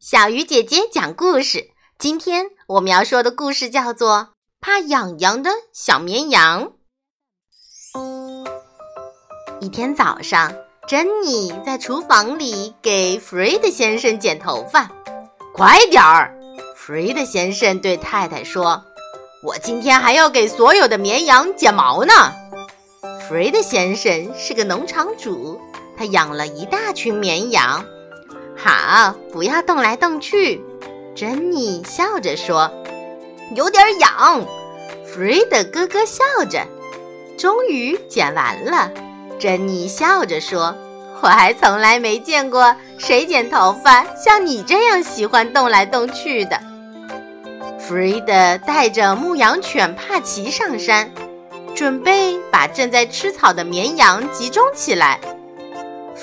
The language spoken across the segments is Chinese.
小鱼姐姐讲故事。今天我们要说的故事叫做《怕痒痒的小绵羊》。一天早上，珍妮在厨房里给弗瑞德先生剪头发。快点儿！弗瑞德先生对太太说：“我今天还要给所有的绵羊剪毛呢。”弗瑞德先生是个农场主，他养了一大群绵羊。好，不要动来动去。珍妮笑着说：“有点痒。”弗瑞德咯咯笑着。终于剪完了，珍妮笑着说：“我还从来没见过谁剪头发像你这样喜欢动来动去的。”弗瑞德带着牧羊犬帕奇上山，准备把正在吃草的绵羊集中起来。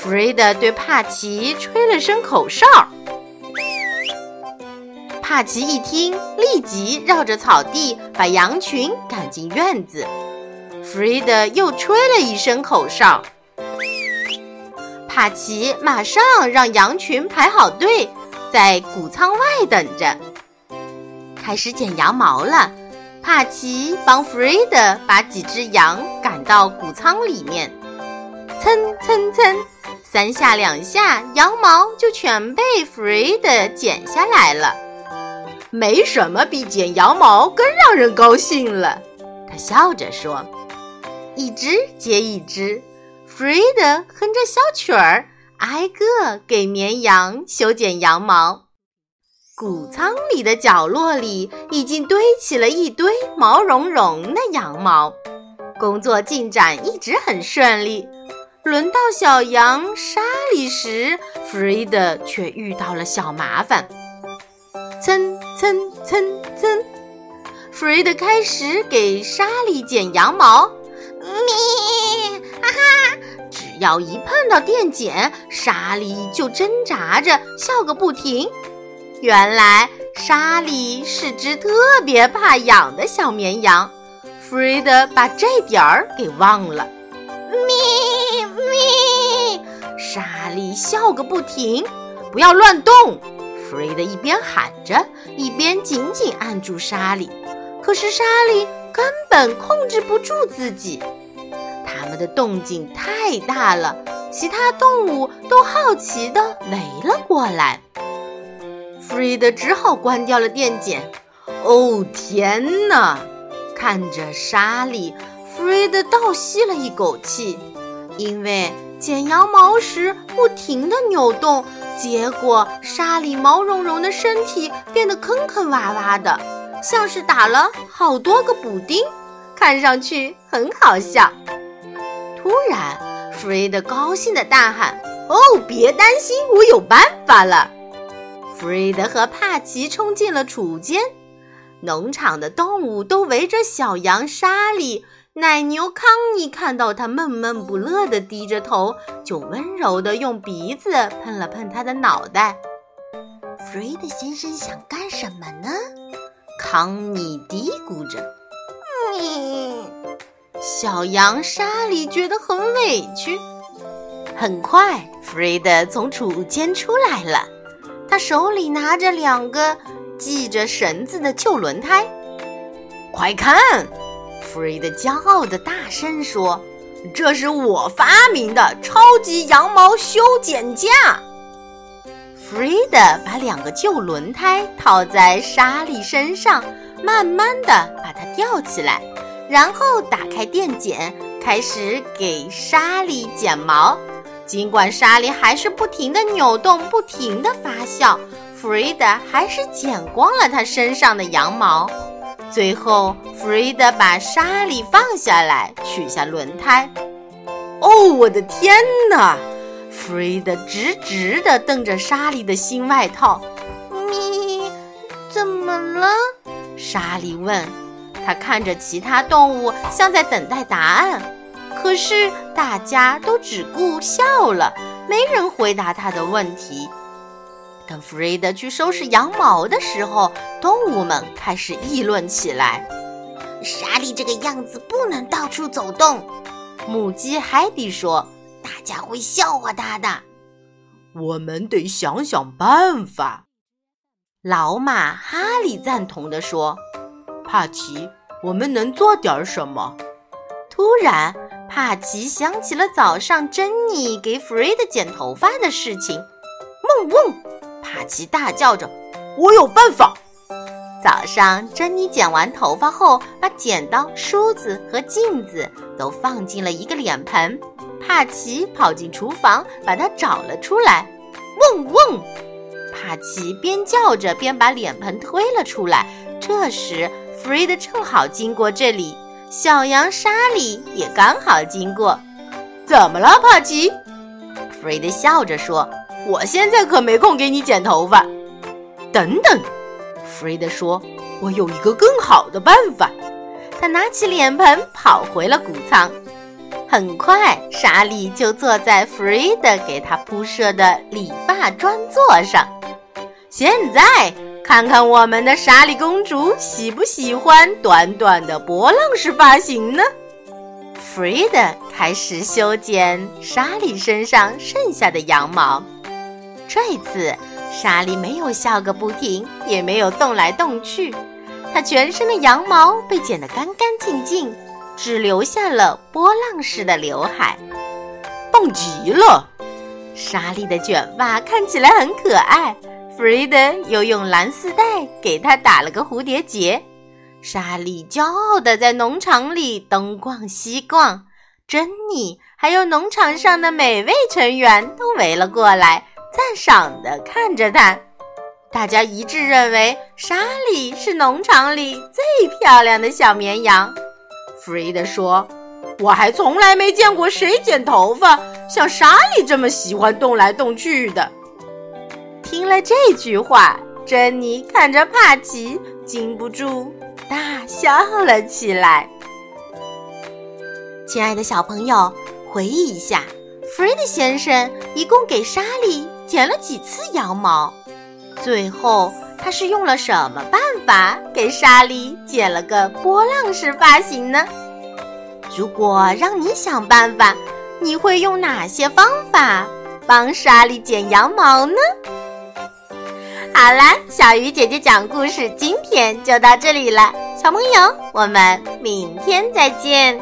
弗瑞德对帕奇吹了声口哨，帕奇一听，立即绕着草地把羊群赶进院子。弗瑞德又吹了一声口哨，帕奇马上让羊群排好队，在谷仓外等着，开始剪羊毛了。帕奇帮弗瑞德把几只羊赶到谷仓里面，蹭蹭蹭。三下两下，羊毛就全被弗瑞德剪下来了。没什么比剪羊毛更让人高兴了，他笑着说。一只接一只，弗瑞德哼着小曲儿，挨个给绵羊修剪羊毛。谷仓里的角落里已经堆起了一堆毛茸茸的羊毛。工作进展一直很顺利。轮到小羊莎莉时，弗瑞德却遇到了小麻烦。蹭蹭蹭蹭，弗瑞德开始给莎莉剪羊毛。咪，哈哈！只要一碰到电剪，莎莉就挣扎着笑个不停。原来莎莉是只特别怕痒的小绵羊，弗瑞德把这点儿给忘了。咩，莎莉笑个不停。不要乱动！弗瑞德一边喊着，一边紧紧按住莎莉。可是莎莉根本控制不住自己。他们的动静太大了，其他动物都好奇地围了过来。弗瑞德只好关掉了电剪。哦，天哪！看着莎莉。弗瑞德倒吸了一口气，因为剪羊毛时不停地扭动，结果沙里毛茸茸的身体变得坑坑洼洼的，像是打了好多个补丁，看上去很好笑。突然，弗瑞德高兴地大喊：“哦，别担心，我有办法了！”弗瑞德和帕奇冲进了储间，农场的动物都围着小羊沙里。奶牛康妮看到他闷闷不乐地低着头，就温柔地用鼻子碰了碰他的脑袋。弗瑞德先生想干什么呢？康妮嘀咕着。嗯，小羊莎莉觉得很委屈。很快，弗瑞德从储物间出来了，他手里拿着两个系着绳子的旧轮胎。快看！弗瑞德骄傲地大声说：“这是我发明的超级羊毛修剪架。”弗瑞德把两个旧轮胎套在莎莉身上，慢慢地把它吊起来，然后打开电剪，开始给莎莉剪毛。尽管莎莉还是不停地扭动，不停地发笑，弗瑞德还是剪光了她身上的羊毛。最后，弗瑞德把莎莉放下来，取下轮胎。哦，我的天哪！弗瑞德直直地瞪着莎莉的新外套。咪，怎么了？莎莉问。他看着其他动物，像在等待答案。可是大家都只顾笑了，没人回答他的问题。等弗瑞德去收拾羊毛的时候，动物们开始议论起来：“莎莉这个样子不能到处走动。”母鸡海蒂说：“大家会笑话她的。”我们得想想办法。老马哈利赞同地说：“帕奇，我们能做点什么？”突然，帕奇想起了早上珍妮给弗瑞德剪头发的事情。嗡嗡，帕奇大叫着：“我有办法！”早上，珍妮剪完头发后，把剪刀、梳子和镜子都放进了一个脸盆。帕奇跑进厨房，把它找了出来。嗡嗡，帕奇边叫着边把脸盆推了出来。这时，弗瑞德正好经过这里。小羊莎莉也刚好经过，怎么了，帕奇？弗瑞德笑着说：“我现在可没空给你剪头发。”等等，弗瑞德说：“我有一个更好的办法。”他拿起脸盆跑回了谷仓。很快，莎莉就坐在弗瑞德给他铺设的理发专座上。现在。看看我们的莎莉公主喜不喜欢短短的波浪式发型呢？弗瑞德开始修剪莎莉身上剩下的羊毛。这次，莎莉没有笑个不停，也没有动来动去，她全身的羊毛被剪得干干净净，只留下了波浪式的刘海，棒极了！莎莉的卷发看起来很可爱。弗瑞德又用蓝丝带给她打了个蝴蝶结。莎莉骄傲地在农场里东逛西逛，珍妮还有农场上的每位成员都围了过来，赞赏地看着他。大家一致认为莎莉是农场里最漂亮的小绵羊。弗瑞德说：“我还从来没见过谁剪头发像莎莉这么喜欢动来动去的。”听了这句话，珍妮看着帕奇，禁不住大笑了起来。亲爱的小朋友，回忆一下，弗瑞德先生一共给莎莉剪了几次羊毛？最后他是用了什么办法给莎莉剪了个波浪式发型呢？如果让你想办法，你会用哪些方法帮莎莉剪羊毛呢？好啦，小鱼姐姐讲故事，今天就到这里了。小朋友，我们明天再见。